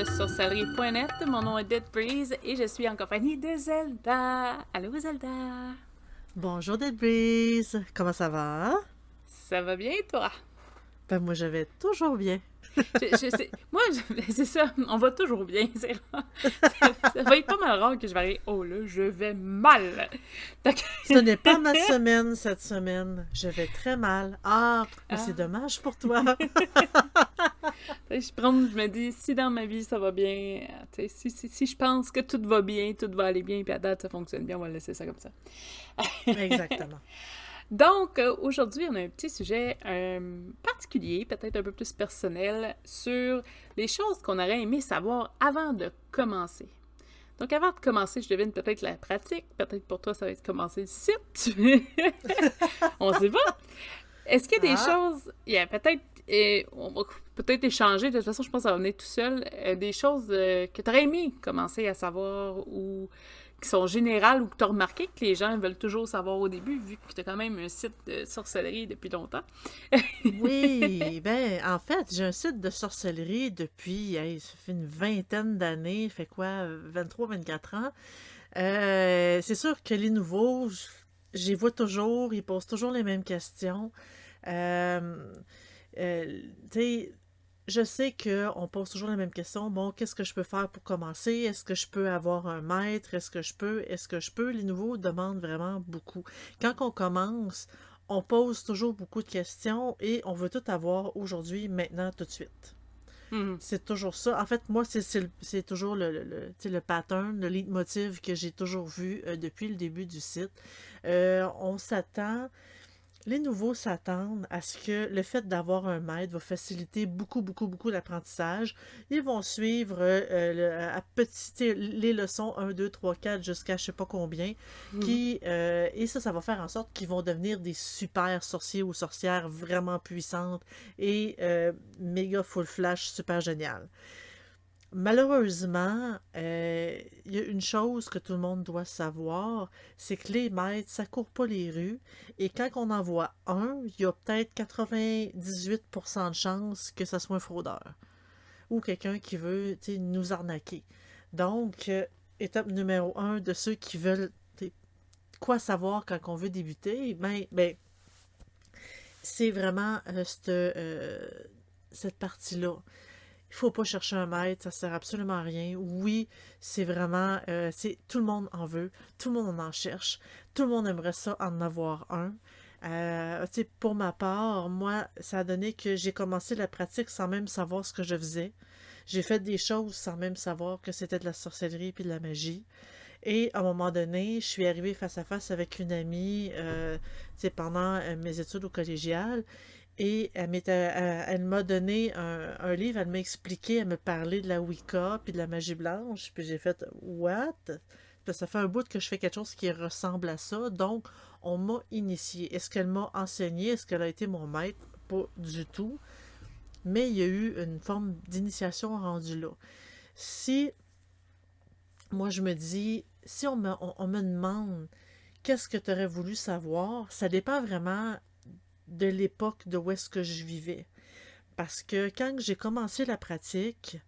podcast de sorcellerie.net. Mon nom est Dead Breeze et je suis en compagnie de Zelda. Allô Zelda? Bonjour Dead Breeze. Comment ça va? Ça va bien toi? Ben moi je vais toujours bien. Je, sais, moi, c'est ça, on va toujours bien. C'est ça, va être pas mal rare que je vais aller, oh là, je vais mal. Ce n'est pas ma semaine cette semaine. Je vais très mal. Ah, c'est ah. dommage pour toi. je prends, je me dis, si dans ma vie ça va bien, si, si, si, je pense que tout va bien, tout va aller bien, puis à date ça fonctionne bien, on va laisser ça comme ça. Exactement. Donc, euh, aujourd'hui, on a un petit sujet euh, particulier, peut-être un peu plus personnel, sur les choses qu'on aurait aimé savoir avant de commencer. Donc, avant de commencer, je devine peut-être la pratique. Peut-être pour toi, ça va être commencer le site. on sait pas. Est-ce qu'il y a des ah. choses, il y a peut-être, euh, on va peut-être échanger, de toute façon, je pense que ça va venir tout seul, des choses que tu aurais aimé commencer à savoir ou qui sont générales ou que tu as remarqué que les gens veulent toujours savoir au début, vu que tu as quand même un site de sorcellerie depuis longtemps? oui, ben en fait, j'ai un site de sorcellerie depuis, ça fait une vingtaine d'années, fait quoi, 23-24 ans. Euh, c'est sûr que les nouveaux, j'y vois toujours, ils posent toujours les mêmes questions. Euh, euh, tu je sais qu'on pose toujours la même question. Bon, qu'est-ce que je peux faire pour commencer? Est-ce que je peux avoir un maître? Est-ce que je peux? Est-ce que je peux? Les nouveaux demandent vraiment beaucoup. Quand on commence, on pose toujours beaucoup de questions et on veut tout avoir aujourd'hui, maintenant, tout de suite. Mm-hmm. C'est toujours ça. En fait, moi, c'est toujours le, le, le, pattern, le leitmotiv que j'ai toujours vu euh, depuis le début du site. Euh, on s'attend les nouveaux s'attendent à ce que le fait d'avoir un maître va faciliter beaucoup, beaucoup, beaucoup l'apprentissage. Ils vont suivre euh, à petit, les leçons 1, 2, 3, 4 jusqu'à je sais pas combien. Mhm. Qui, euh, et ça, ça va faire en sorte qu'ils vont devenir des super sorciers ou sorcières vraiment puissantes et euh, méga full flash super génial. Malheureusement, euh, il y a une chose que tout le monde doit savoir, c'est que les maîtres, ça court pas les rues. Et quand on en voit un, il y a peut-être 98% de chances que ça soit un fraudeur. Ou quelqu'un qui veut nous arnaquer. Donc, euh, étape numéro un de ceux qui veulent quoi savoir quand on veut débuter, ben, ben c'est vraiment euh, cette partie-là. Il faut pas chercher un maître, ça sert absolument à rien. Oui, c'est vraiment, euh, c'est tout le monde en veut, tout le monde en cherche, tout le monde aimerait ça en avoir un. Euh, pour ma part, moi, ça a donné que j'ai commencé la pratique sans même savoir ce que je faisais. J'ai fait des choses sans même savoir que c'était de la sorcellerie puis de la magie. Et à un moment donné, je suis arrivée face à face avec une amie euh, pendant mes études au collégial et elle, m'a donné un, livre, elle m'a expliqué, elle me parlait de la Wicca puis de la magie blanche. Puis j'ai fait What? ça fait un bout que je fais quelque chose qui ressemble à ça. Donc, on m'a initié. Est-ce qu'elle m'a enseigné? Est-ce qu'elle a été mon maître? Pas du tout. Mais il y a eu une forme d'initiation rendue là. Si moi je me dis, si on me, on me demande qu'est-ce que tu aurais voulu savoir, ça dépend vraiment de l'époque de où est-ce que je vivais. Parce que quand j'ai commencé la pratique,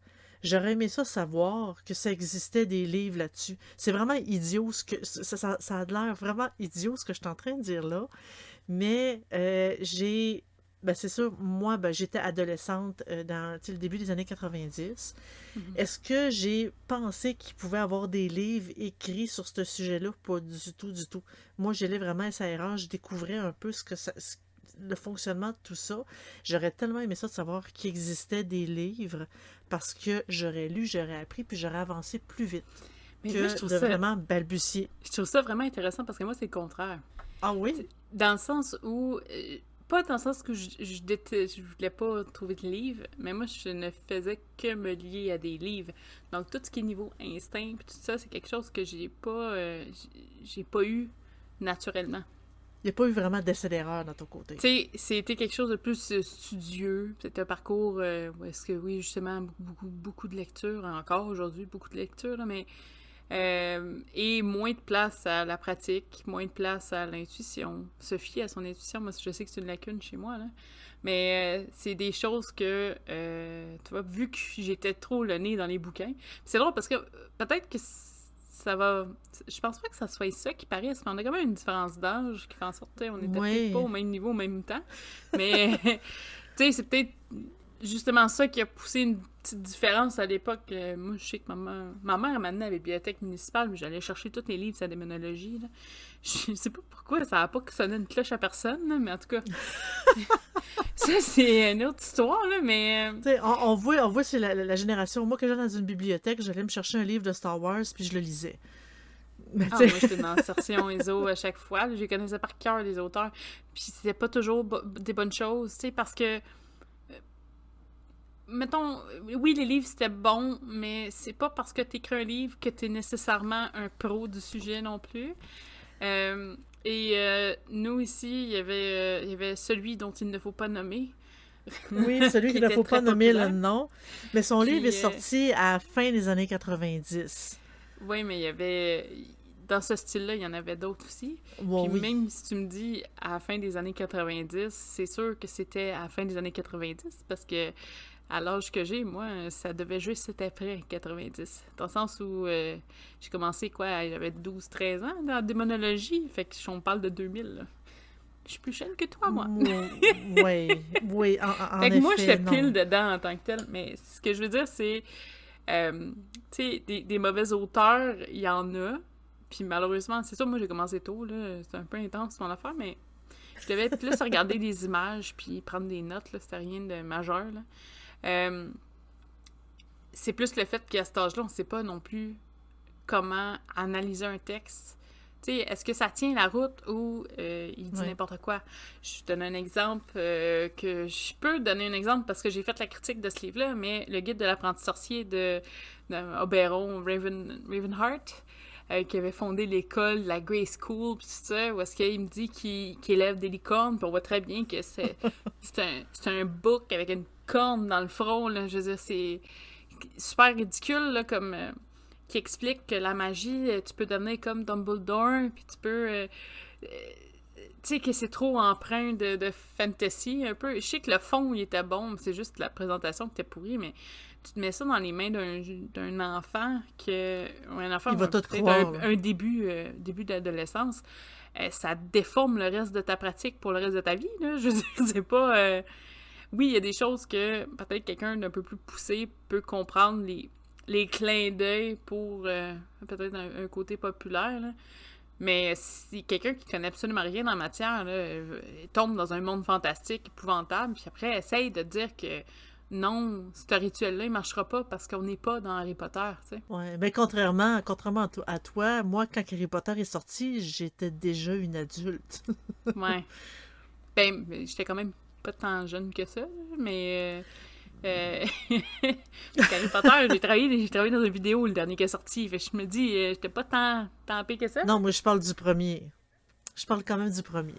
j'aurais aimé ça savoir que ça existait des livres là-dessus. C'est vraiment idiot ce que ça, ça, a l'air vraiment idiot ce que je suis en train de dire là. Mais euh, j'ai ben c'est sûr, moi, ben, j'étais adolescente euh, dans le début des années 90. Mm-hmm. Est-ce que j'ai pensé qu'il pouvait avoir des livres écrits sur ce sujet-là? Pas du tout, du tout. Moi, j'allais vraiment à erreur, je découvrais un peu ce que ça, le fonctionnement de tout ça. J'aurais tellement aimé ça de savoir qu'il existait des livres parce que j'aurais lu, j'aurais appris, puis j'aurais avancé plus vite Mais que je trouve de ça... vraiment balbutier. Je trouve ça vraiment intéressant parce que moi, c'est le contraire. Ah oui? Dans le sens où... Euh, pas dans le sens que je, je, je voulais pas trouver de livres, mais moi, je ne faisais que me lier à des livres. Donc, tout ce qui est niveau instinct, tout ça, c'est quelque chose que j'ai pas, euh, j'ai pas eu naturellement. Il n'y a pas eu vraiment d'essai d'erreur dans ton côté. C'était quelque chose de plus euh, studieux. C'était un parcours euh, où est-ce que, oui, justement, beaucoup, beaucoup de lectures, encore aujourd'hui, beaucoup de lectures, mais Euh, et moins de place à la pratique, moins de place à l'intuition. Se fier à son intuition, moi, je sais que c'est une lacune chez moi, là. Mais c'est des choses que, tu vois, vu que j'étais trop le nez dans les bouquins, c'est drôle parce que peut-être que ça va. Je pense pas que ça soit ça qui paraisse, mais on a quand même une différence d'âge qui fait en sorte qu'on était peut-être pas au même niveau au même temps. Mais, tu sais, c'est peut-être justement ça qui a poussé une petite différence à l'époque. Euh, moi, je sais que ma, ma mère m'a amené à la bibliothèque municipale, mais j'allais chercher tous les livres sa démonologie. Là. Je sais pas pourquoi, ça n'a pas sonné une cloche à personne, mais en tout cas, ça, c'est une autre histoire, là, mais... Euh, on, on, voit, on voit c'est la, génération... Moi, quand j'allais dans une bibliothèque, j'allais me chercher un livre de Star Wars, puis je le lisais. Mais ah, moi, j'étais dans Insertion ESO à chaque fois. Je connaissais par cœur les auteurs. Puis c'était pas toujours des bonnes choses, tu sais, parce que mettons, oui, les livres c'était bon, mais c'est pas parce que tu écris un livre que tu es nécessairement un pro du sujet non plus. Euh, et euh, nous ici, il y, avait, euh, il y avait celui dont il ne faut pas nommer. Oui, celui qu'il ne faut pas nommer le nom. Mais son livre est sorti à la fin des années 90. Oui, mais il y avait. Dans ce style-là, il y en avait d'autres aussi. Puis même si tu me dis à la fin des années 90, c'est sûr que c'était à la fin des années 90 parce que à l'âge que j'ai, moi, ça devait juste être après 90. Dans le sens où euh, j'ai commencé, quoi, j'avais 12-13 ans dans la démonologie. Fait que on parle de 2000, Je suis plus jeune que toi, moi. oui, oui, en, fait que moi, j'étais pile dedans en tant que tel. Mais ce que je veux dire, c'est... Euh, tu sais, des, des, mauvais auteurs, il y en a. Puis malheureusement, c'est ça, moi, j'ai commencé tôt, là. C'est un peu intense, mon affaire, mais... Je devais plus regarder des images puis prendre des notes, là. C'était rien de majeur, là. Euh, c'est plus le fait qu'à cet âge-là, on ne sait pas non plus comment analyser un texte. est-ce que ça tient la route ou euh, il dit n'importe quoi? Je donne un exemple euh, que je peux donner un exemple parce que j'ai fait la critique de ce livre-là, mais le guide de l'apprenti sorcier de, de Oberon Raven, Ravenheart, qui avait fondé l'école, la Grey School, puis tout ça, où est-ce qu'il me dit qu'il élève des licornes, puis on voit très bien que c'est un, un book avec une corne dans le front, là. Je veux dire, c'est super ridicule, là, comme... Euh, qui explique que la magie, euh, tu peux donner comme Dumbledore, puis tu peux... Euh, tu sais, que c'est trop empreint de, de, fantasy, un peu. Je sais que le fond, il était bon, c'est juste la présentation qui était pourrie, mais tu te mets ça dans les mains d'un enfant que un enfant il va un, un, début début d'adolescence. Ça déforme le reste de ta pratique pour le reste de ta vie là. Je c'est pas oui, il y a des choses que peut-être quelqu'un d'un peu plus poussé peut comprendre les, les clins d'œil pour euh, peut-être un, côté populaire. Mais si quelqu'un qui connaît absolument rien en matière là, tombe dans un monde fantastique, épouvantable, puis après essaye de dire que non, ce rituel-là, il marchera pas parce qu'on n'est pas dans Harry Potter, tu sais. Ouais, mais contrairement, contrairement à, toi, moi, quand Harry Potter est sorti, j'étais déjà une adulte. ouais. Ben, j'étais quand même pas tant jeune que ça, mais. Euh, euh Harry Potter, j'ai travaillé, j'ai travaillé dans une vidéo le dernier qui est sorti. Fait je me dis, euh, j'étais pas tant, tant pire que ça. Non, moi je parle du premier. Je parle quand même du premier.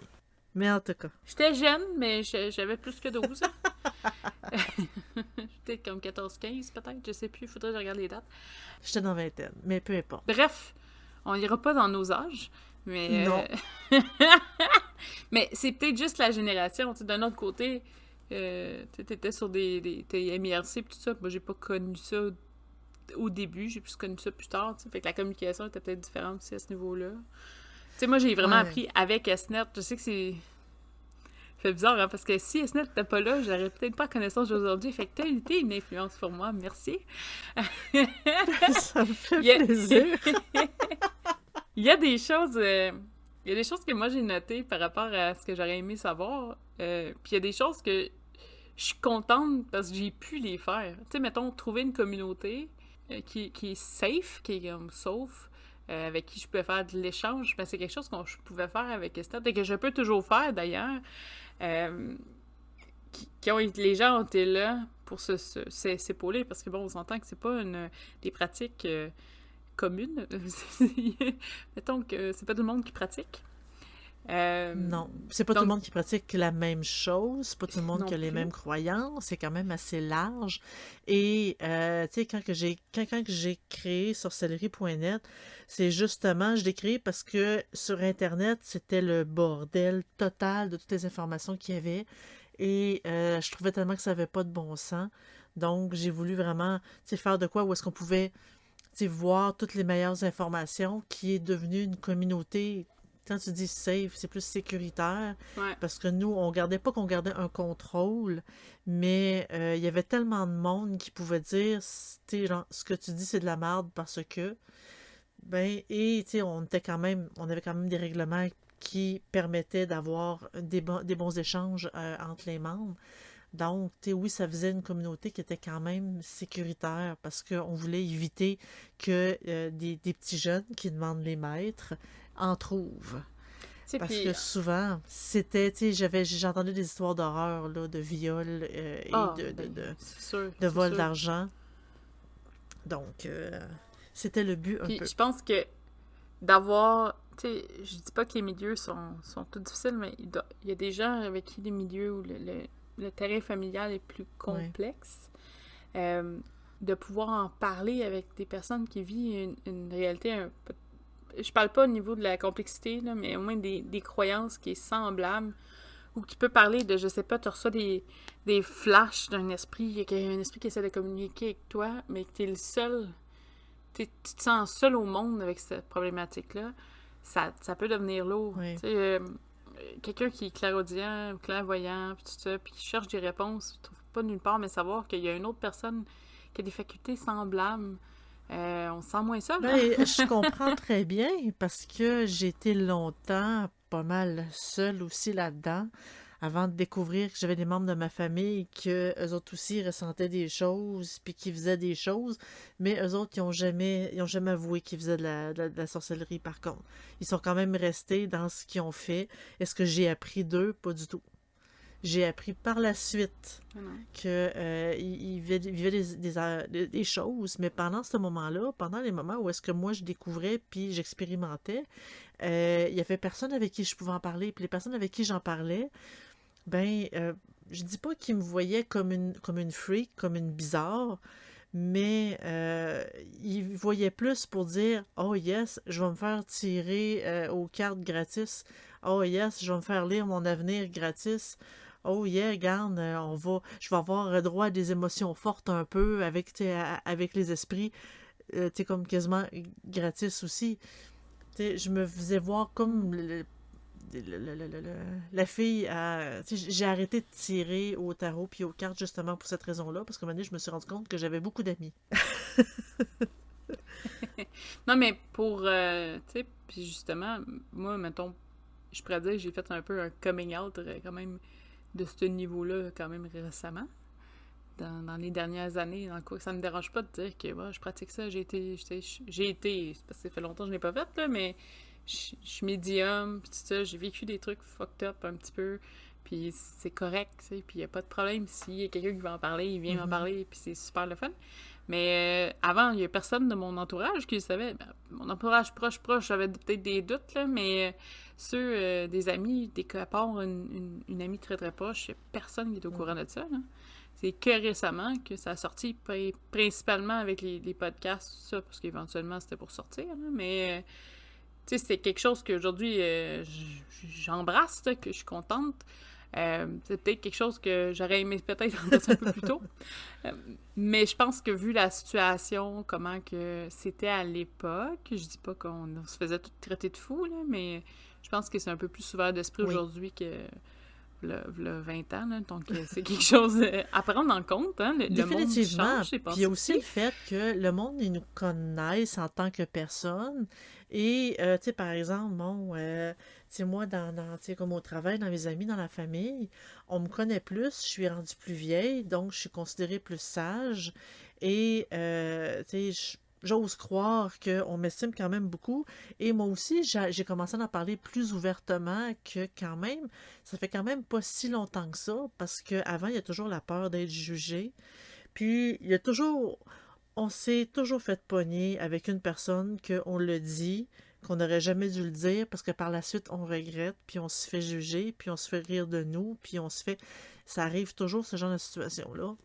Mais en tout cas. J'étais jeune, mais j'avais plus que 12 ans. J'étais comme 14-15 peut-être, je sais plus, il faudrait que je regarde les dates. J'étais dans vingtaine, mais peu importe. Bref, on ira pas dans nos âges, mais. Non. Euh, mais c'est peut-être juste la génération. D'un autre côté, euh, t'étais sur des, des MIRC et tout ça. Moi, j'ai pas connu ça au début. J'ai plus connu ça plus tard. Fait que la communication était peut-être différente aussi à ce niveau-là. Tu sais, moi, j'ai vraiment appris avec SNET. Je sais que c'est. fait bizarre, hein, parce que si SNET n'était pas là, j'aurais peut-être pas connaissance d'aujourd'hui. Fait que t'as été une influence pour moi. Merci. ça me fait plaisir. Il y a des choses. Euh, il y a des choses que moi j'ai notées par rapport à ce que j'aurais aimé savoir. Euh, puis il y a des choses que je suis contente parce que j'ai pu les faire. Tu sais, mettons, trouver une communauté euh, qui, qui, est safe, qui est comme sauf, avec qui je peux faire de l'échange. Ben, c'est quelque chose que je pouvais faire avec Esther et que je peux toujours faire d'ailleurs. qui, ont, les gens ont été là pour s'épauler parce que bon, on s'entend que c'est pas une, des pratiques commune. Mettons que c'est pas tout le monde qui pratique. Euh, Non, c'est pas tout le monde qui pratique la même chose, c'est pas tout le monde qui a les plus. mêmes croyances, c'est quand même assez large. Et euh, tu sais, quand que j'ai quand, j'ai créé sorcellerie.net, c'est justement, je l'ai créé parce que sur Internet, c'était le bordel total de toutes les informations qu'il y avait. Et euh, je trouvais tellement que ça avait pas de bon sens. Donc, j'ai voulu vraiment tu sais, faire de quoi où est-ce qu'on pouvait tu sais, voir toutes les meilleures informations, qui est devenue une communauté. Quand tu dis safe, c'est plus sécuritaire. Ouais. Parce que nous, on gardait pas qu'on gardait un contrôle, mais euh, il y avait tellement de monde qui pouvait dire, genre, ce que tu dis, c'est de la merde parce que. Ben, et tu sais, on était quand même, on avait quand même des règlements qui permettaient d'avoir des, bons- des bons échanges euh, entre les membres. Donc, oui, ça faisait une communauté qui était quand même sécuritaire parce qu'on voulait éviter que euh, des, des petits jeunes qui demandent les maîtres en sais, Parce que souvent, c'était, tu sais, j'avais, j'ai entendu des histoires d'horreur, là, de viol euh, et Ah, de, de, ben, de, sûr, vol d'argent. Donc, euh, c'était le but un peu. je pense que d'avoir. Tu sais, je dis pas que les milieux sont, sont tout difficiles, mais il, doit- il y a des gens avec qui les milieux où le, le- le terrain familial est plus complexe. Euh, de pouvoir en parler avec des personnes qui vivent une, une réalité un peu. Je parle pas au niveau de la complexité, là, mais au moins des, des croyances qui est semblable. Ou tu peux parler de, je sais pas, tu reçois des, des flashs d'un esprit, il y a un esprit qui essaie de communiquer avec toi, mais que tu es le seul tu te sens seul au monde avec cette problématique-là, ça, ça peut devenir lourd. Oui. Tu euh, quelqu'un qui est clairaudient ou clairvoyant, puis tout ça, puis qui cherche des réponses, ne trouve pas nulle part, mais savoir qu'il y a une autre personne qui a des facultés semblables, euh, on se sent moins seul. Ben, je comprends très bien parce que j'ai été longtemps pas mal seule aussi là-dedans avant de découvrir que j'avais des membres de ma famille que eux autres aussi ressentaient des choses puis qui faisaient des choses. Mais eux autres ils ont jamais ils ont jamais avoué qu'ils faisaient de la, de la- de la sorcellerie par contre. Ils sont quand même restés dans ce qu'ils ont fait. Est-ce que j'ai appris d'eux? Pas du tout j'ai appris par la suite que euh, vivait, euh, des- choses, mais pendant ce moment-là, pendant les moments où est-ce que moi je découvrais puis j'expérimentais, euh, il y avait personne avec qui je pouvais en parler, puis les personnes avec qui j'en parlais, ben, euh, je dis pas qu'ils me voyaient comme une, comme une freak, comme une bizarre, mais ils voyaient plus pour dire Oh yes, je vais me faire tirer aux cartes gratis. Oh yes, je vais me faire lire mon avenir gratis. Oh yeah, regarde, euh, on va, je vais avoir euh, droit à des émotions fortes un peu avec, avec les esprits, euh, sais, comme quasiment gratis aussi. Tu sais, je me faisais voir comme la fille à... J'ai arrêté de tirer au tarot puis aux cartes justement pour cette raison-là, parce que donné, je me suis rendu compte que j'avais beaucoup d'amis. Non, mais pour, euh, tu sais, puis justement, moi, mettons, je pourrais dire, j'ai fait un peu un coming out quand même de ce niveau-là quand même récemment. Dans, dans les dernières années, dans le cours, ça me dérange pas de dire que ouais, je pratique ça, j'ai été, j'ai été, parce que ça fait longtemps que je l'ai pas fait, là, mais je suis médium, tout ça, j'ai vécu des trucs fucked up un petit peu, puis c'est correct, tu sais, puis il y a pas de problème, s'il y a quelqu'un qui va en parler, il vient m'en Mhm. parler, puis c'est super le fun. Mais euh, avant, il y a personne de mon entourage qui le savait. Ben, mon entourage proche, proche, j'avais peut-être des doutes, là, mais euh, ceux euh, des amis, des à part une, une, une amie très très proche, il n'y a personne qui est au Mm. courant de ça. là. C'est que récemment que ça a sorti, pri- principalement avec les, les podcasts, tout ça, parce qu'éventuellement c'était pour sortir. là, mais euh, c'est quelque chose qu'aujourd'hui j'embrasse, que je suis contente. Euh, c'est peut-être quelque chose que j'aurais aimé peut-être en un peu plus tôt. Euh, mais je pense que vu la situation, comment que c'était à l'époque, je dis pas qu'on se faisait tout traiter de fou, là, mais je pense que c'est un peu plus ouvert d'esprit Oui. aujourd'hui que le, le 20 ans. là. donc euh, c'est quelque chose euh, à prendre en compte. Hein, le, le monde Définitivement. change, Puis il y a aussi le fait que le monde, ils nous connaissent en tant que personne. Et, euh, tu sais, par exemple, bon, euh, tu sais, moi, dans, dans, tu sais, comme au travail, dans mes amis, dans la famille, on me connaît plus, je suis rendue plus vieille, donc je suis considérée plus sage. Et, euh, tu sais, je- j'ose croire qu'on m'estime quand même beaucoup. Et moi aussi, j'ai commencé à en parler plus ouvertement que quand même, ça fait quand même pas si longtemps que ça, parce qu'avant, il y a toujours la peur d'être jugé. Puis, il y a toujours. On s'est toujours fait pogner avec une personne qu'on le dit, qu'on n'aurait jamais dû le dire parce que par la suite, on regrette, puis on se fait juger, puis on se fait rire de nous, puis on se fait... Ça arrive toujours, ce genre de situation-là.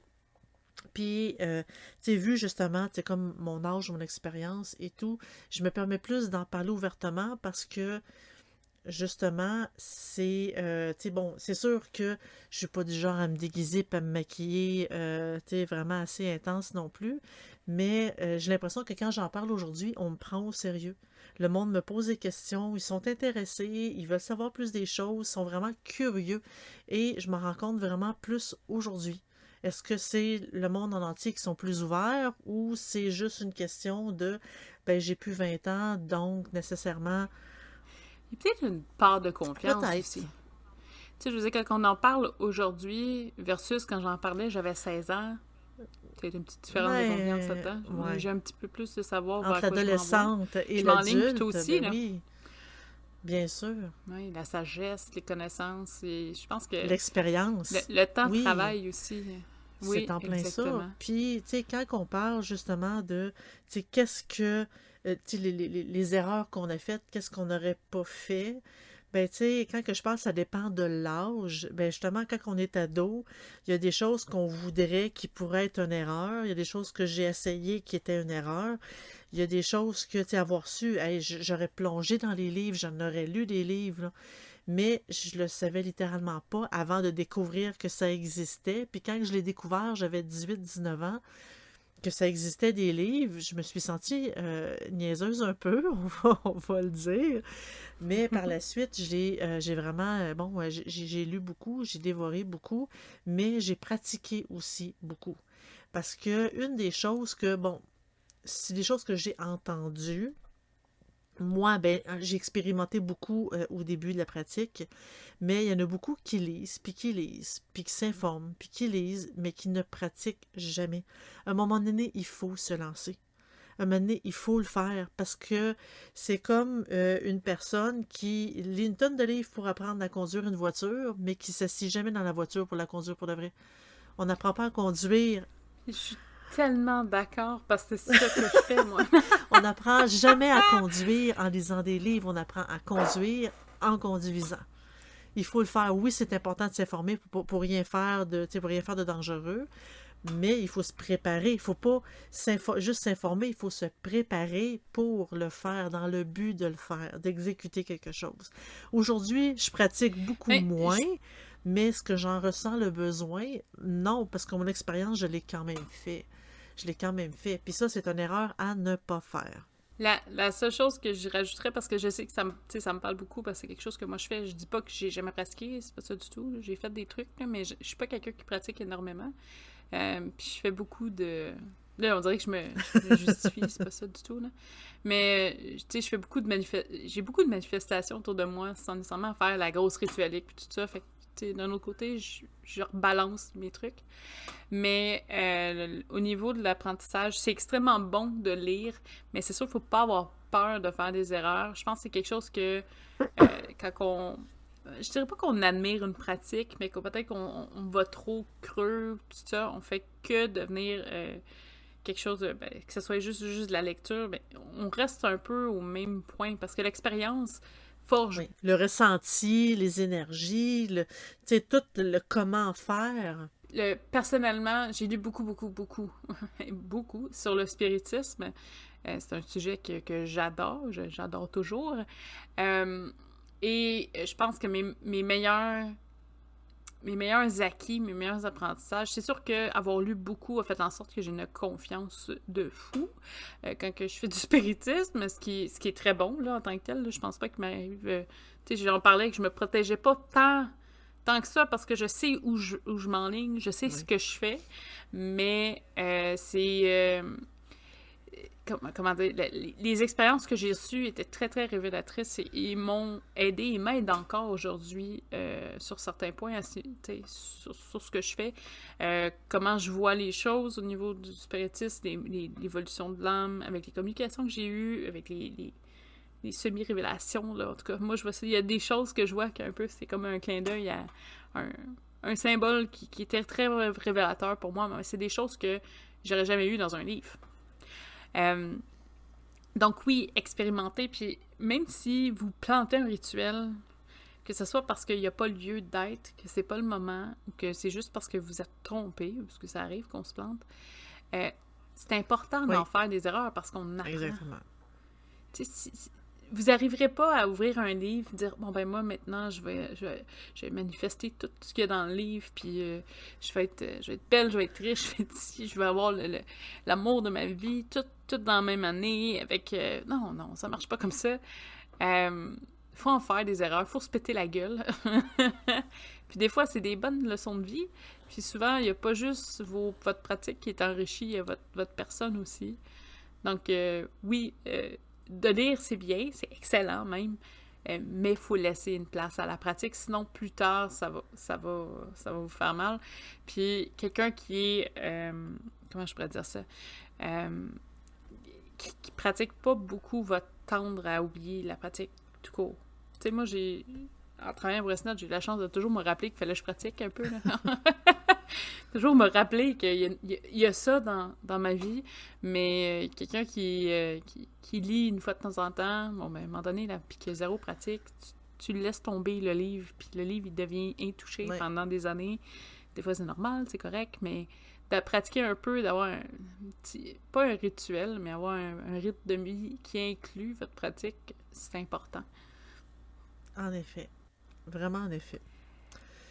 Puis, euh, tu sais, vu justement, tu sais, comme mon âge, mon expérience et tout, je me permets plus d'en parler ouvertement parce que, justement, c'est, euh, tu sais, bon, c'est sûr que je suis pas du genre à me déguiser pas à me maquiller, euh, tu sais, vraiment assez intense non plus, mais j'ai l'impression que quand j'en parle aujourd'hui, on me prend au sérieux. Le monde me pose des questions, ils sont intéressés, ils veulent savoir plus des choses, sont vraiment curieux et je m'en rends compte vraiment plus aujourd'hui. Est-ce que c'est le monde en entier qui sont plus ouverts ou c'est juste une question de ben j'ai plus 20 ans, donc nécessairement. Il y a peut-être une part de confiance aussi. Tu sais, je veux dire, quand on en parle aujourd'hui versus quand j'en parlais, j'avais 16 ans, peut-être une petite différence de confiance là-dedans. Ouais. J'ai un petit peu plus de savoir Entre l'adolescente et l'adulte. aussi, ben Oui. Bien sûr. Oui, la sagesse, les connaissances, et je pense que... L'expérience. Le, temps de travail aussi. Oui, c'est en plein ça. Puis, tu sais, quand on parle justement de, tu sais, qu'est-ce que, euh, tu sais, les, les, les, erreurs qu'on a faites, qu'est-ce qu'on n'aurait pas fait, ben, tu sais, quand que je parle, ça dépend de l'âge. Ben, justement, quand on est ado, il y a des choses qu'on voudrait qui pourraient être une erreur. Il y a des choses que j'ai essayé qui étaient une erreur. Il y a des choses que, tu sais, avoir su, j'aurais plongé dans les livres, j'en aurais lu des livres, là mais je le savais littéralement pas avant de découvrir que ça existait. Puis quand je l'ai découvert, j'avais 18-19 ans, que ça existait des livres, je me suis sentie euh, niaiseuse un peu, on va, le dire. Mais par la suite, j'ai euh, vraiment, euh, bon, j'ai lu beaucoup, j'ai dévoré beaucoup, mais j'ai pratiqué aussi beaucoup. Parce que une des choses que, bon, c'est des choses que j'ai entendues, moi, ben, euh, j'ai expérimenté beaucoup euh, au début de la pratique, mais il y en a beaucoup qui lisent, puis qui lisent, puis qui s'informent, puis qui lisent, mais qui ne pratiquent jamais. À un moment donné, il faut se lancer. À un moment donné, il faut le faire parce que c'est comme euh, une personne qui lit une tonne de livres pour apprendre à conduire une voiture, mais qui s'assied jamais dans la voiture pour la conduire pour de vrai. On n'apprend pas à conduire tellement d'accord parce que c'est ça que je fais, moi. on n'apprend jamais à conduire en lisant des livres, on apprend à conduire en conduisant. Il faut le faire. Oui, c'est important de s'informer pour, pour, rien faire de, pour rien faire de dangereux, mais il faut se préparer. Il ne faut pas juste s'informer, il faut se préparer pour le faire, dans le but de le faire, d'exécuter quelque chose. Aujourd'hui, je pratique beaucoup moins. Mais est-ce que j'en ressens le besoin? Non, parce que mon expérience, je l'ai quand même fait je l'ai quand même fait. Puis ça, c'est une erreur à ne pas faire. La, seule chose que je rajouterais, parce que je sais que ça me, ça me parle beaucoup, parce que c'est quelque chose que moi je fais, je dis pas que j'ai jamais pratiqué, c'est pas ça du tout. J'ai fait des trucs, mais je, je suis pas quelqu'un qui pratique énormément. Euh, puis je fais beaucoup de. Là, on dirait que je me, justifie, c'est pas ça du tout. Mais, tu sais, je fais beaucoup de manifestations. J'ai beaucoup de manifestations autour de moi sans nécessairement faire la grosse ritualique puis tout ça. Fait d'un autre côté, je, rebalance mes trucs. Mais euh, au niveau de l'apprentissage, c'est extrêmement bon de lire, mais c'est sûr qu'il ne faut pas avoir peur de faire des erreurs. Je pense que c'est quelque chose que euh, quand on. Je dirais pas qu'on admire une pratique, mais que peut-être qu'on va trop creux, tout ça, on fait que devenir euh, quelque chose de. Ben, que ce soit juste, juste de la lecture, ben, on reste un peu au même point parce que l'expérience le ressenti, les énergies, le, tout le comment faire. Le, personnellement, j'ai lu beaucoup, beaucoup, beaucoup, beaucoup sur le spiritisme. Euh, c'est un sujet que, que j'adore, j'adore toujours. Euh, et je pense que mes, mes meilleurs mes meilleurs acquis, mes meilleurs apprentissages. C'est sûr que avoir lu beaucoup a fait en sorte que j'ai une confiance de fou euh, quand que je fais du spiritisme, ce qui, ce qui est très bon là, en tant que tel. je pense pas qu'il m'arrive. Euh, tu sais, j'en parlais que je me protégeais pas tant, tant que ça parce que je sais où je, où je m'enligne, je sais ce que je fais, mais euh, c'est les, expériences que j'ai reçues étaient très, très révélatrices et, m'ont aidé et m'aident encore aujourd'hui euh, sur certains points, sur, ce que je fais, euh, comment je vois les choses au niveau du spiritisme, l'évolution de l'âme, avec les communications que j'ai eues, avec les, semi-révélations. En tout cas, moi, je vois. Il y a des choses que je vois qu'un peu, c'est comme un clin d'œil à un, un symbole qui, qui, était très révélateur pour moi, mais c'est des choses que j'aurais jamais eues dans un livre. Euh, donc oui, expérimenter, puis même si vous plantez un rituel, que ce soit parce qu'il n'y a pas lieu d'être, que c'est pas le moment, ou que c'est juste parce que vous êtes trompé, parce que ça arrive qu'on se plante, euh, c'est important d'en faire des erreurs parce qu'on apprend. Exactement. vous n'arriverez pas à ouvrir un livre, dire bon ben moi maintenant je vais je vais, manifester tout ce qu'il y a dans le livre, puis euh, je vais être je vais être belle, je vais être riche, je vais être je vais avoir l'amour de ma vie, tout, tout dans la même année avec euh, non non ça marche pas comme ça. Euh, faut en faire des erreurs, faut se péter la gueule. puis des fois, c'est des bonnes leçons de vie. Puis souvent, il n'y a pas juste vos, votre pratique qui est enrichie, il y a votre, votre personne aussi. Donc, euh, oui, euh, de lire, c'est bien, c'est excellent même, mais il faut laisser une place à la pratique, sinon plus tard, ça va, ça va, ça va vous faire mal. Puis quelqu'un qui est, comment je pourrais dire ça, qui, qui pratique pas beaucoup va tendre à oublier la pratique tout court. Tu sais, moi, j'ai. En travaillant à Bresnot, j'ai eu la chance de toujours me rappeler qu'il fallait que je pratique un peu. toujours me rappeler qu'il y, a ça dans, ma vie, mais euh, quelqu'un euh, qui, qui, lit une fois de temps en temps, bon, ben, à un moment donné, puis qu'il y a zéro pratique, tu, laisses tomber le livre, puis le livre, il devient intouché pendant des années. Des fois, c'est normal, c'est correct, mais de pratiquer un peu, d'avoir un petit, pas un rituel, mais avoir un, un rythme de vie qui inclut votre pratique, c'est important. En effet. Vraiment en effet.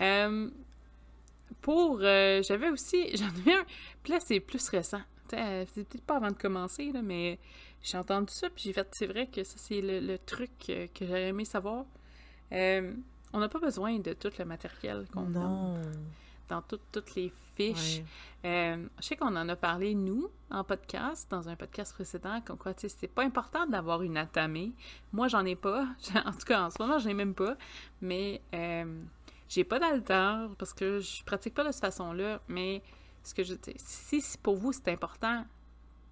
Euh, pour. Euh, j'avais aussi. J'en ai un. Puis là, c'est plus récent. C'est peut-être pas avant de commencer, là, mais j'ai entendu ça, puis j'ai fait. C'est vrai que ça, c'est le, truc que, j'aurais aimé savoir. Euh, on n'a pas besoin de tout le matériel qu'on donne dans toutes les fiches. Euh, je sais qu'on en a parlé, nous, en podcast, dans un podcast précédent, comme quoi, tu sais, c'est pas important d'avoir une atamée. Moi, j'en ai pas. En tout cas, en ce moment, j'en ai même pas. Mais euh, j'ai pas d'alter parce que je pratique pas de cette façon-là. Mais ce que je si pour vous c'est important,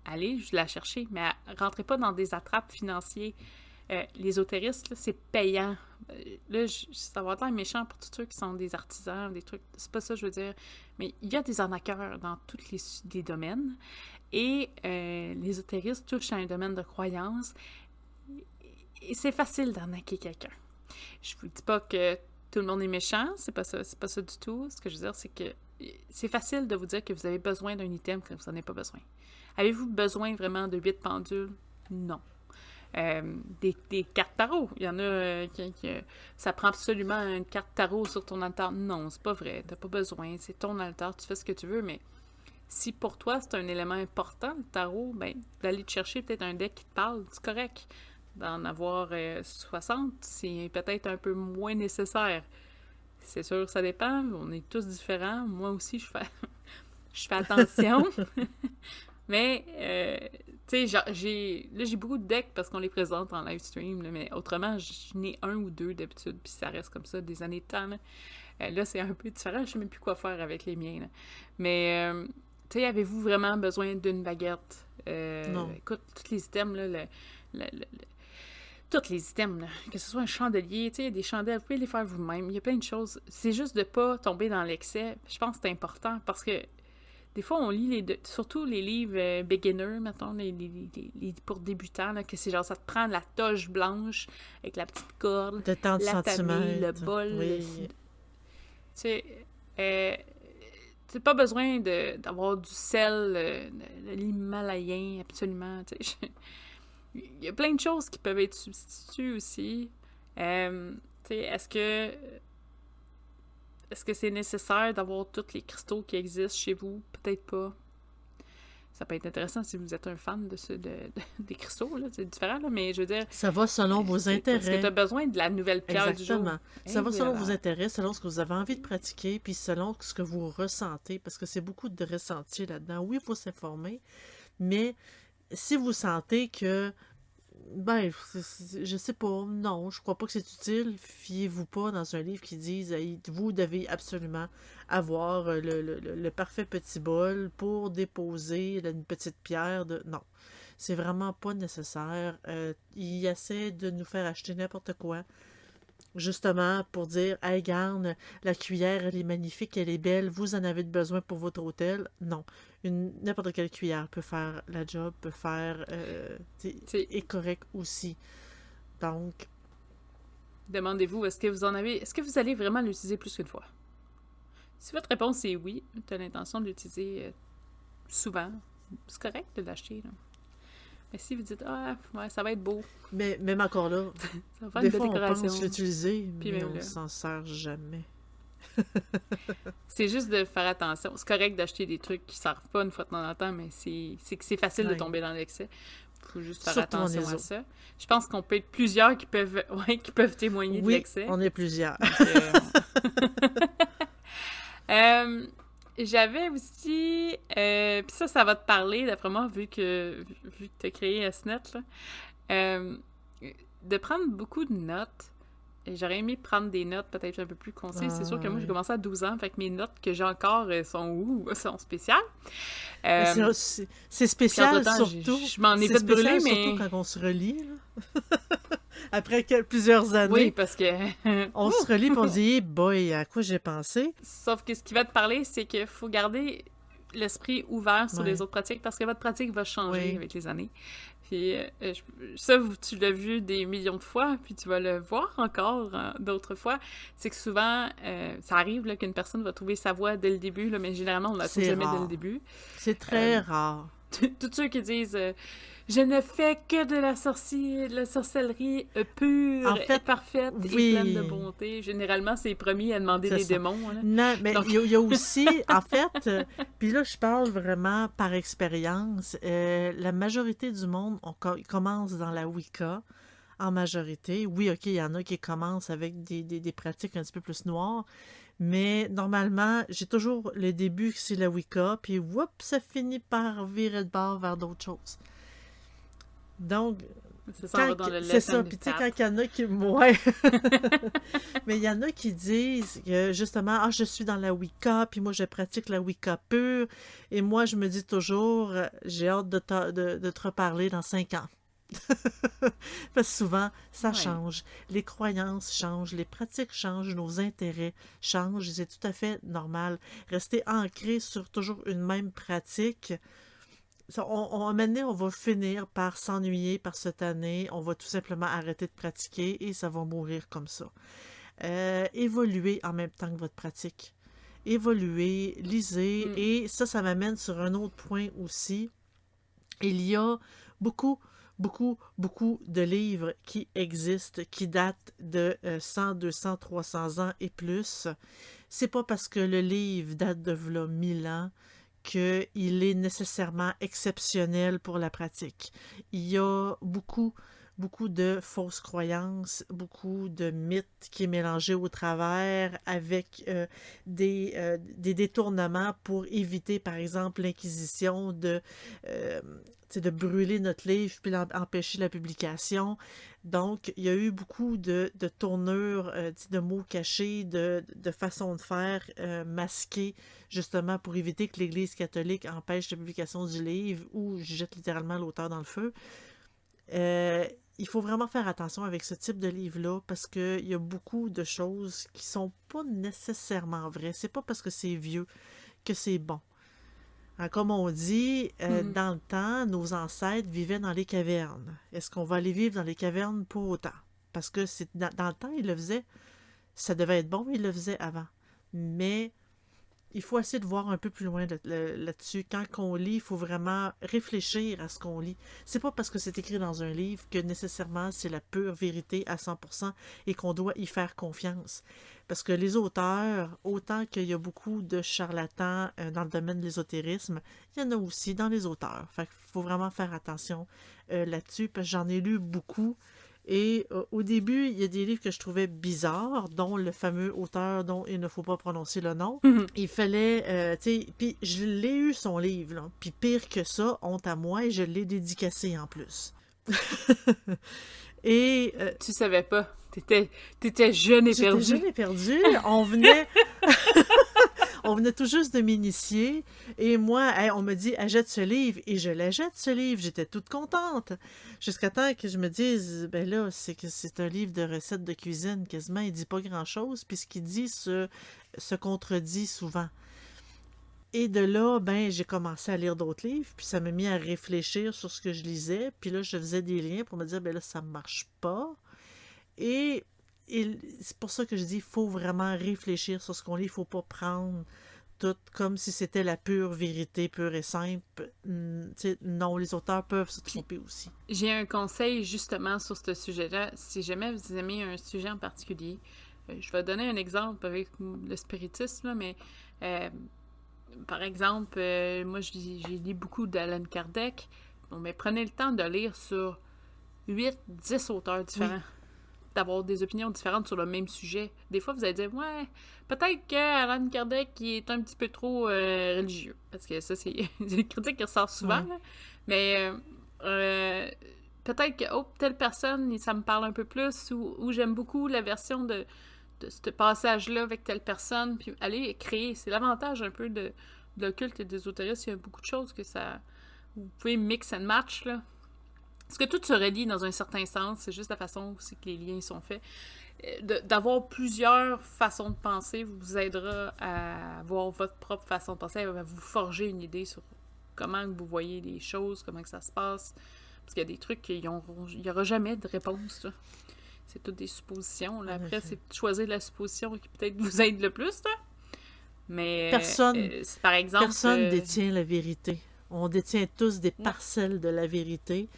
allez, je la chercher, mais rentrez pas dans des attrapes financiers. Euh, l'ésotérisme, c'est payant. Euh, là, ça va être méchant pour tous ceux qui sont des artisans, des trucs. C'est pas ça que je veux dire. Mais il y a des arnaqueurs dans tous les, domaines. Et euh, l'ésotérisme touche à un domaine de croyance. Et c'est facile d'arnaquer quelqu'un. Je vous dis pas que tout le monde est méchant, c'est pas ça, c'est pas ça du tout. Ce que je veux dire, c'est que c'est facile de vous dire que vous avez besoin d'un item quand vous n'en avez pas besoin. Avez-vous besoin vraiment de 8 pendules? Non. Euh, des, cartes tarot. Il y en a euh, qui, Ça prend absolument une carte tarot sur ton altar. Non, c'est pas vrai. T'as pas besoin. C'est ton altar. Tu fais ce que tu veux, mais si pour toi c'est un élément important, le tarot, ben, d'aller te chercher peut-être un deck qui te parle, c'est correct. D'en avoir 60, euh, c'est peut-être un peu moins nécessaire. C'est sûr, ça dépend. On est tous différents. Moi aussi, je fais, je fais attention. mais tu sais, j'ai là j'ai beaucoup de decks parce qu'on les présente en live stream, mais autrement, j'en ai un ou deux d'habitude, puis ça reste comme ça des années de temps. Là, euh, c'est un peu différent, je sais même plus quoi faire avec les miens. Mais, euh, tu sais, avez-vous vraiment besoin d'une baguette? Euh, non. Écoute, tous les items, là, le, tous les items, là, que ce soit un chandelier, tu sais, des chandelles, vous pouvez les faire vous-même. Il y a plein de choses. C'est juste de pas tomber dans l'excès. Je pense que c'est important parce que des fois, on lit les surtout les livres euh, beginner, mettons, les, les, pour débutants, là, que c'est genre, ça te prend la toge blanche avec la petite corde, de tant de la le bol. Tu sais, euh, tu pas besoin d'avoir du sel, euh, de, l'Himalayen, absolument. Il y a plein de choses qui peuvent être substituées aussi. Euh, est-ce que est-ce que c'est nécessaire d'avoir tous les cristaux qui existent chez vous? Peut-être pas. Ça peut être intéressant si vous êtes un fan de, ce, de, des cristaux, là. c'est différent, là, mais je veux dire... Ça va selon vos intérêts. Est-ce que tu as besoin de la nouvelle pierre Exactement. du jour? Ça va selon vos intérêts, selon ce que vous avez envie de pratiquer, puis selon ce que vous ressentez, parce que c'est beaucoup de ressenti là-dedans. Oui, il faut s'informer, mais si vous sentez que ben, je sais pas. Non, je crois pas que c'est utile. Fiez-vous pas dans un livre qui dise vous devez absolument avoir euh, le, parfait petit bol pour déposer une petite pierre de. Non. C'est vraiment pas nécessaire. Euh, il essaie de nous faire acheter n'importe quoi justement pour dire Hey, garde, la cuillère, elle est magnifique, elle est belle, vous en avez besoin pour votre hôtel. Non. N'importe quelle cuillère peut faire la job, peut faire. Euh, est correct aussi. Donc, Demandez-vous, est-ce que vous en avez. Est-ce que vous allez vraiment l'utiliser plus qu'une fois? Si votre réponse est oui, tu as l'intention de l'utiliser euh, souvent, c'est correct de l'acheter. Mais si vous dites Ah, ouais, ça va être beau, mais même encore là, ça va faire des une fois, on décoration. pense l'utiliser, mais même on s'en sert jamais. C'est juste de faire attention. C'est correct d'acheter des trucs qui servent pas une fois de temps en temps, mais c'est c'est que c'est facile Ouais. de tomber dans l'excès. faut juste faire Surtout attention à ça. Je pense qu'on peut être plusieurs qui peuvent, ouais, qui peuvent témoigner de l'excès. on est plusieurs. Euh, euh, J'avais aussi, euh, puis ça, ça va te parler, d'après moi, vu que, vu que tu as créé SNET, euh, de prendre beaucoup de notes. J'aurais aimé prendre des notes peut-être un peu plus concises. C'est sûr que moi, j'ai commencé à 12 ans, fait que mes notes que j'ai encore euh, sont où? sont spéciales. Euh, c'est- spécial, surtout. Je m'en ai fait brûler, mais... Surtout quand on se relit, là. Après plusieurs années, Oui, parce que... on se relit et on se dit, hey boy, à quoi j'ai pensé? Sauf que ce qui va te parler, c'est qu'il faut garder l'esprit ouvert sur Ouais. les autres pratiques parce que votre pratique va changer Oui. avec les années. Puis euh, je- ça, tu l'as vu des millions de fois, puis tu vas le voir encore euh, d'autres fois. C'est que souvent, euh, ça arrive qu'une personne va trouver sa voix dès le début, là, mais généralement, on la trouve jamais dès le début. C'est très Euh, rare. Tous ceux qui disent Je ne fais que de la, sorci- de la sorcellerie euh, pure, En fait, et parfaite oui. et pleine de bonté. Généralement, c'est promis à demander des démons. là. Non, mais Donc- il y, a- il y a aussi, en fait, euh, puis là, je parle vraiment par expérience, euh, la majorité du monde on co- commence dans la Wicca, en majorité. Oui, OK, il y en a qui commencent avec des, des- des pratiques un petit peu plus noires, mais normalement, j'ai toujours le début, que c'est la Wicca, puis whoop, ça finit par virer de bord vers d'autres choses. Donc, C'est ça, puis tu sais, quand il y en a qui... Ouais. Mais il y en a qui disent que, justement, ah, je suis dans la Wicca, puis moi, je pratique la Wicca pure, et moi, je me dis toujours, j'ai hâte de, te- de, de te reparler dans cinq ans. Parce que souvent, ça Ouais. change. Les croyances changent, les pratiques changent, nos intérêts changent, c'est tout à fait normal. Rester ancré sur toujours une même pratique, on, on, à un moment donné, on va finir par s'ennuyer, par se tanner, on va tout simplement arrêter de pratiquer et ça va mourir comme ça. Euh, évoluez en même temps que votre pratique. Évoluez, lisez, Mm. et ça, ça m'amène sur un autre point aussi. Il y a beaucoup, beaucoup, beaucoup de livres qui existent, qui datent de euh, 100, 200, 300 ans et plus. C'est pas parce que le livre date de v'là 1000 ans qu'il est nécessairement exceptionnel pour la pratique. Il y a beaucoup, beaucoup de fausses croyances, beaucoup de mythes qui est mélangé au travers avec euh, des, euh, des détournements pour éviter, par exemple, l'inquisition de, euh, de brûler notre livre puis empêcher la publication. Donc, il y a eu beaucoup de, de tournures, de mots cachés, de, de façons de faire masquées, justement pour éviter que l'Église catholique empêche la publication du livre ou jette littéralement l'auteur dans le feu. Il faut vraiment faire attention avec ce type de livre-là parce qu'il y a beaucoup de choses qui sont pas nécessairement vraies. C'est pas parce que c'est vieux que c'est bon. Hein, comme on dit, euh, Mhm. dans le temps, nos ancêtres vivaient dans les cavernes. Est-ce qu'on va aller vivre dans les cavernes? Pour autant? Parce que c'est dans, dans le temps, ils le faisaient. Ça devait être bon, mais ils le faisaient avant. Mais il faut essayer de voir un peu plus loin là- là- là-dessus. Quand on lit, il faut vraiment réfléchir à ce qu'on lit. C'est pas parce que c'est écrit dans un livre que nécessairement c'est la pure vérité à 100% et qu'on doit y faire confiance. Parce que les auteurs, autant qu'il y a beaucoup de charlatans euh, dans le domaine de l'ésotérisme, il y en a aussi dans les auteurs. Fait qu'il faut vraiment faire attention euh, là-dessus, parce que j'en ai lu beaucoup. Et euh, au début, il y a des livres que je trouvais bizarres, dont le fameux auteur dont il ne faut pas prononcer le nom. Mhm. Il fallait, euh, tu sais, puis je l'ai eu son livre. Puis pire que ça, honte à moi, et je l'ai dédicacé en plus. et euh, Tu savais pas. T'étais, t'étais jeune et perdu. jeune et perdu. On venait... on venait tout juste de m'initier. Et moi, on me dit, achète ce livre. Et je l'achète, ce livre. J'étais toute contente. Jusqu'à temps que je me dise, ben là, c'est que c'est un livre de recettes de cuisine. Quasiment, il dit pas grand-chose. Puis ce qu'il dit se, se contredit souvent. Et de là, ben, j'ai commencé à lire d'autres livres, puis ça m'a mis à réfléchir sur ce que je lisais, puis là, je faisais des liens pour me dire, ben là, ça marche pas. et c'est pour ça que je dis, il faut vraiment réfléchir sur ce qu'on lit. Il faut pas prendre tout comme si c'était la pure vérité, pure et simple. T'sais, non, les auteurs peuvent se tromper aussi. J'ai un conseil justement sur ce sujet-là. Si jamais vous aimez un sujet en particulier, euh, je vais donner un exemple avec le spiritisme, mais euh, par exemple, euh, moi j'ai lu beaucoup d'Alan Kardec. Bon, mais prenez le temps de lire sur 8, 10 auteurs différents. D'avoir des opinions différentes sur le même sujet. Des fois, vous allez dire, ouais, peut-être qu'Alan Kardec est un petit peu trop religieux. Parce que ça, c'est une critique qui ressort souvent. Ouais. là. Mais euh, peut-être que, oh, telle personne, ça me parle un peu plus. Ou, ou j'aime beaucoup la version de, de ce passage-là avec telle personne. Puis aller créer. C'est l'avantage un peu de, de l'occulte et des ésotéristes. Il y a beaucoup de choses que ça. Vous pouvez mix and match, là. Parce que tout se relie dans un certain sens, c'est juste la façon aussi que les liens sont faits. Euh, D'avoir plusieurs façons de penser vous aidera à avoir votre propre façon de penser, à vous forger une idée sur comment vous voyez les choses, comment que ça se passe. Parce qu'il y a des trucs qu'il n'y aura jamais de réponse. C'est toutes des suppositions. Là. En Après, c'est choisir la supposition qui peut-être vous aide le plus. là. Mais Personne- euh, par exemple, Personne euh, détient la vérité. On détient tous des parcelles de la vérité.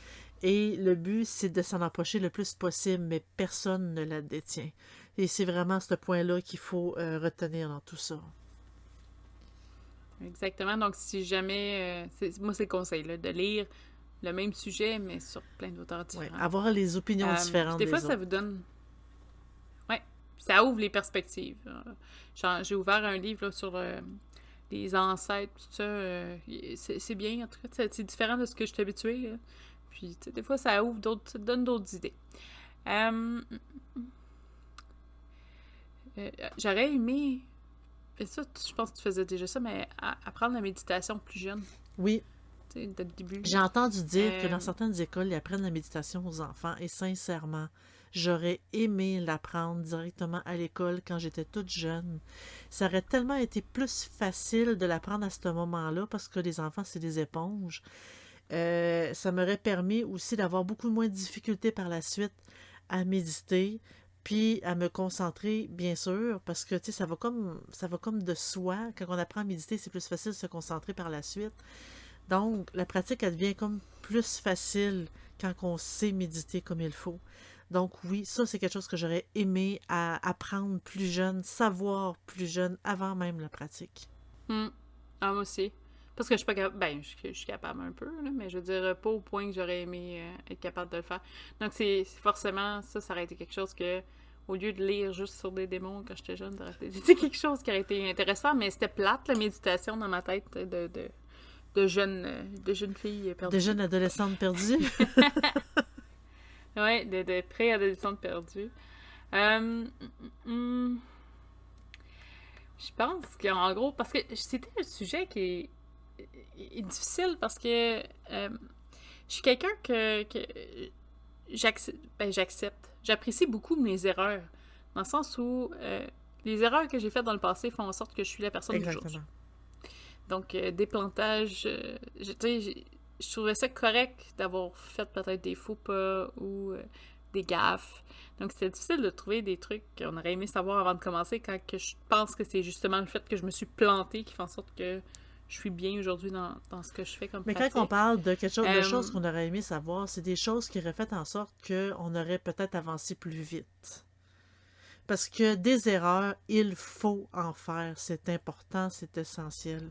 Et le but, c'est de s'en approcher le plus possible, mais personne ne la détient. Et c'est vraiment ce point-là qu'il faut euh, retenir dans tout ça. Exactement. Donc, si jamais. euh, moi, c'est le conseil, là, de lire le même sujet, mais sur plein d'auteurs Ouais, différents. avoir les opinions Euh, différentes Des fois, des ça autres. vous donne. Ouais. Ça ouvre les perspectives. J'ai ouvert un livre là, sur les ancêtres, tout ça. c'est bien, en tout cas. C'est c'est différent de ce que je suis habituée. là. Puis, tu sais, des fois, ça ouvre d'autres. Ça donne d'autres idées. Euh, euh, J'aurais aimé. et ça, je pense que tu faisais déjà ça, mais à- apprendre la méditation plus jeune. Oui, Tu sais, dès le début. j'ai entendu dire que Euh, dans certaines écoles, ils apprennent la méditation aux enfants. Et sincèrement, j'aurais aimé l'apprendre directement à l'école quand j'étais toute jeune. Ça aurait tellement été plus facile de l'apprendre à ce moment-là parce que les enfants, c'est des éponges. Euh, ça m'aurait permis aussi d'avoir beaucoup moins de difficultés par la suite à méditer, puis à me concentrer, bien sûr, parce que ça va comme ça va comme de soi. Quand on apprend à méditer, c'est plus facile de se concentrer par la suite. Donc, la pratique, elle devient comme plus facile quand on sait méditer comme il faut. Donc oui, ça c'est quelque chose que j'aurais aimé à apprendre plus jeune, savoir plus jeune avant même la pratique. Hmm. Ah, moi aussi. Parce que je suis pas capable. Ben, je, je suis capable un peu, là, mais je veux dire, pas au point que j'aurais aimé euh, être capable de le faire. Donc, c'est forcément, ça, ça aurait été quelque chose que, au lieu de lire juste sur des démons quand j'étais jeune, ça aurait été quelque chose qui aurait été intéressant, mais c'était plate, la méditation dans ma tête de, de, de jeune, euh, de jeune fille perdue. Des jeunes adolescentes perdues. Ouais, de, de pré-adolescente perdue. Euh, hum, hum, je pense qu'en gros, parce que c'était un sujet qui est, est difficile parce que euh, je suis quelqu'un que, que j'accepte, ben, j'accepte. J'apprécie beaucoup mes erreurs. Dans le sens où euh, les erreurs que j'ai faites dans le passé font en sorte que je suis la personne d'aujourd'hui. Donc, euh, des plantages, je- trouvais ça correct d'avoir fait peut-être des faux pas ou des gaffes. Donc, c'était difficile de trouver des trucs qu'on aurait aimé savoir avant de commencer quand que je pense que c'est justement le fait que je me suis plantée qui fait en sorte que je suis bien aujourd'hui dans, dans ce que je fais comme Mais pratique. quand on parle de quelque chose, de Euh, choses qu'on aurait aimé savoir, c'est des choses qui auraient fait en sorte qu'on aurait peut-être avancé plus vite. Parce que des erreurs, il faut en faire. C'est important, c'est essentiel.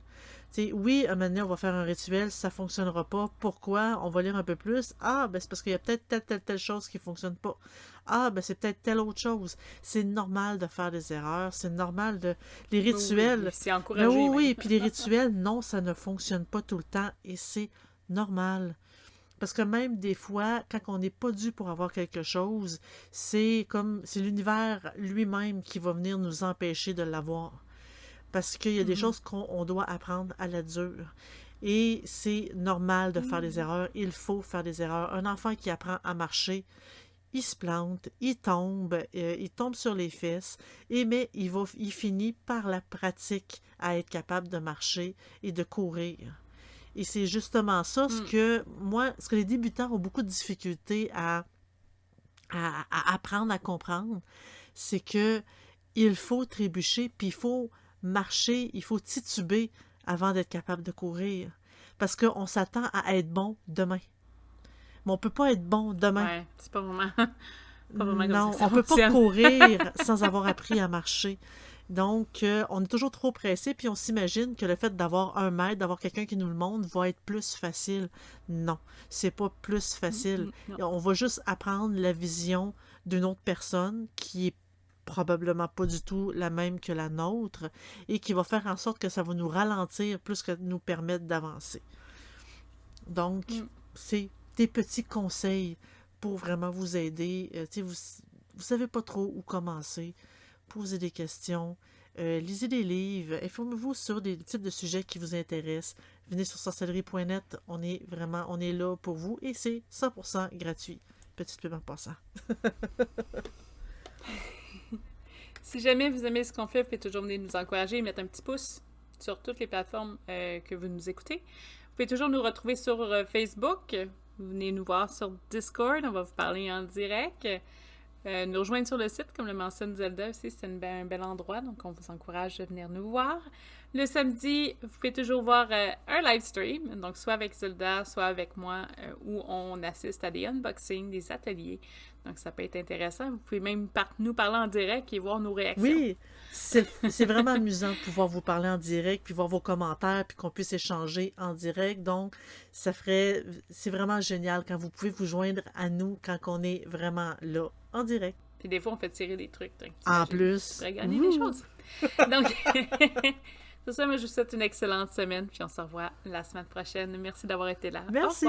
Oui, à un moment donné, on va faire un rituel, ça fonctionnera pas. Pourquoi? On va lire un peu plus. Ah, ben c'est parce qu'il y a peut-être telle, telle, telle chose qui fonctionne pas. Ah, ben c'est peut-être telle autre chose. C'est normal de faire des erreurs. C'est normal de... Les Oui, oui, rituels... oui, c'est Mais encouragé. oui, même. oui, puis les rituels, non, ça ne fonctionne pas tout le temps et c'est normal. Parce que même des fois, quand on n'est pas dû pour avoir quelque chose, c'est comme c'est l'univers lui-même qui va venir nous empêcher de l'avoir. Parce qu'il y a des Mhm. choses qu'on on doit apprendre à la dure. Et c'est normal de faire Mhm. des erreurs. Il faut faire des erreurs. Un enfant qui apprend à marcher, il se plante, il tombe, euh, il tombe sur les fesses, et mais il, va, il finit par la pratique à être capable de marcher et de courir. Et c'est justement ça ce Mm. que moi, ce que les débutants ont beaucoup de difficultés à, à, à apprendre à comprendre, c'est que il faut trébucher, puis il faut marcher, il faut tituber avant d'être capable de courir. Parce qu'on s'attend à être bon demain. Mais on peut pas être bon demain. Ouais, c'est pas vraiment. pas vraiment comme non, ça que ça on peut pas courir sans avoir appris à marcher. Donc, euh, on est toujours trop pressé, puis on s'imagine que le fait d'avoir un maître, d'avoir quelqu'un qui nous le montre, va être plus facile. Non, c'est pas plus facile. Non. On va juste apprendre la vision d'une autre personne qui est probablement pas du tout la même que la nôtre et qui va faire en sorte que ça va nous ralentir plus que nous permettre d'avancer. Donc, Mm. c'est des petits conseils pour vraiment vous aider. Euh, vous vous savez pas trop où commencer, posez des questions, euh, lisez des livres, informez-vous sur des types de sujets qui vous intéressent. Venez sur sorcellerie.net, on est vraiment, on est là pour vous et c'est 100% gratuit. Petite pub en passant. Si jamais vous aimez ce qu'on fait, vous pouvez toujours venir nous encourager et mettre un petit pouce sur toutes les plateformes euh, que vous nous écoutez. Vous pouvez toujours nous retrouver sur euh, Facebook. Vous venez nous voir sur Discord. On va vous parler en direct. Euh, nous rejoindre sur le site, comme le mentionne Zelda aussi, c'est un bel endroit. Donc, on vous encourage de venir nous voir. Le samedi, vous pouvez toujours voir euh, un live stream, donc soit avec Zelda, soit avec moi, euh, où on assiste à des unboxings, des ateliers. Donc, ça peut être intéressant. Vous pouvez même nous parler en direct et voir nos réactions. Oui, c'est vraiment amusant de pouvoir vous parler en direct, puis voir vos commentaires, puis qu'on puisse échanger en direct. Donc, ça ferait, c'est vraiment génial quand vous pouvez vous joindre à nous quand on est vraiment là, en direct. Puis des fois, on fait tirer des trucs. donc En plus. Pourrais gagner des choses. Donc, c'est ça, moi, je vous souhaite une excellente semaine. Puis on se revoit la semaine prochaine. Merci d'avoir été là. Merci.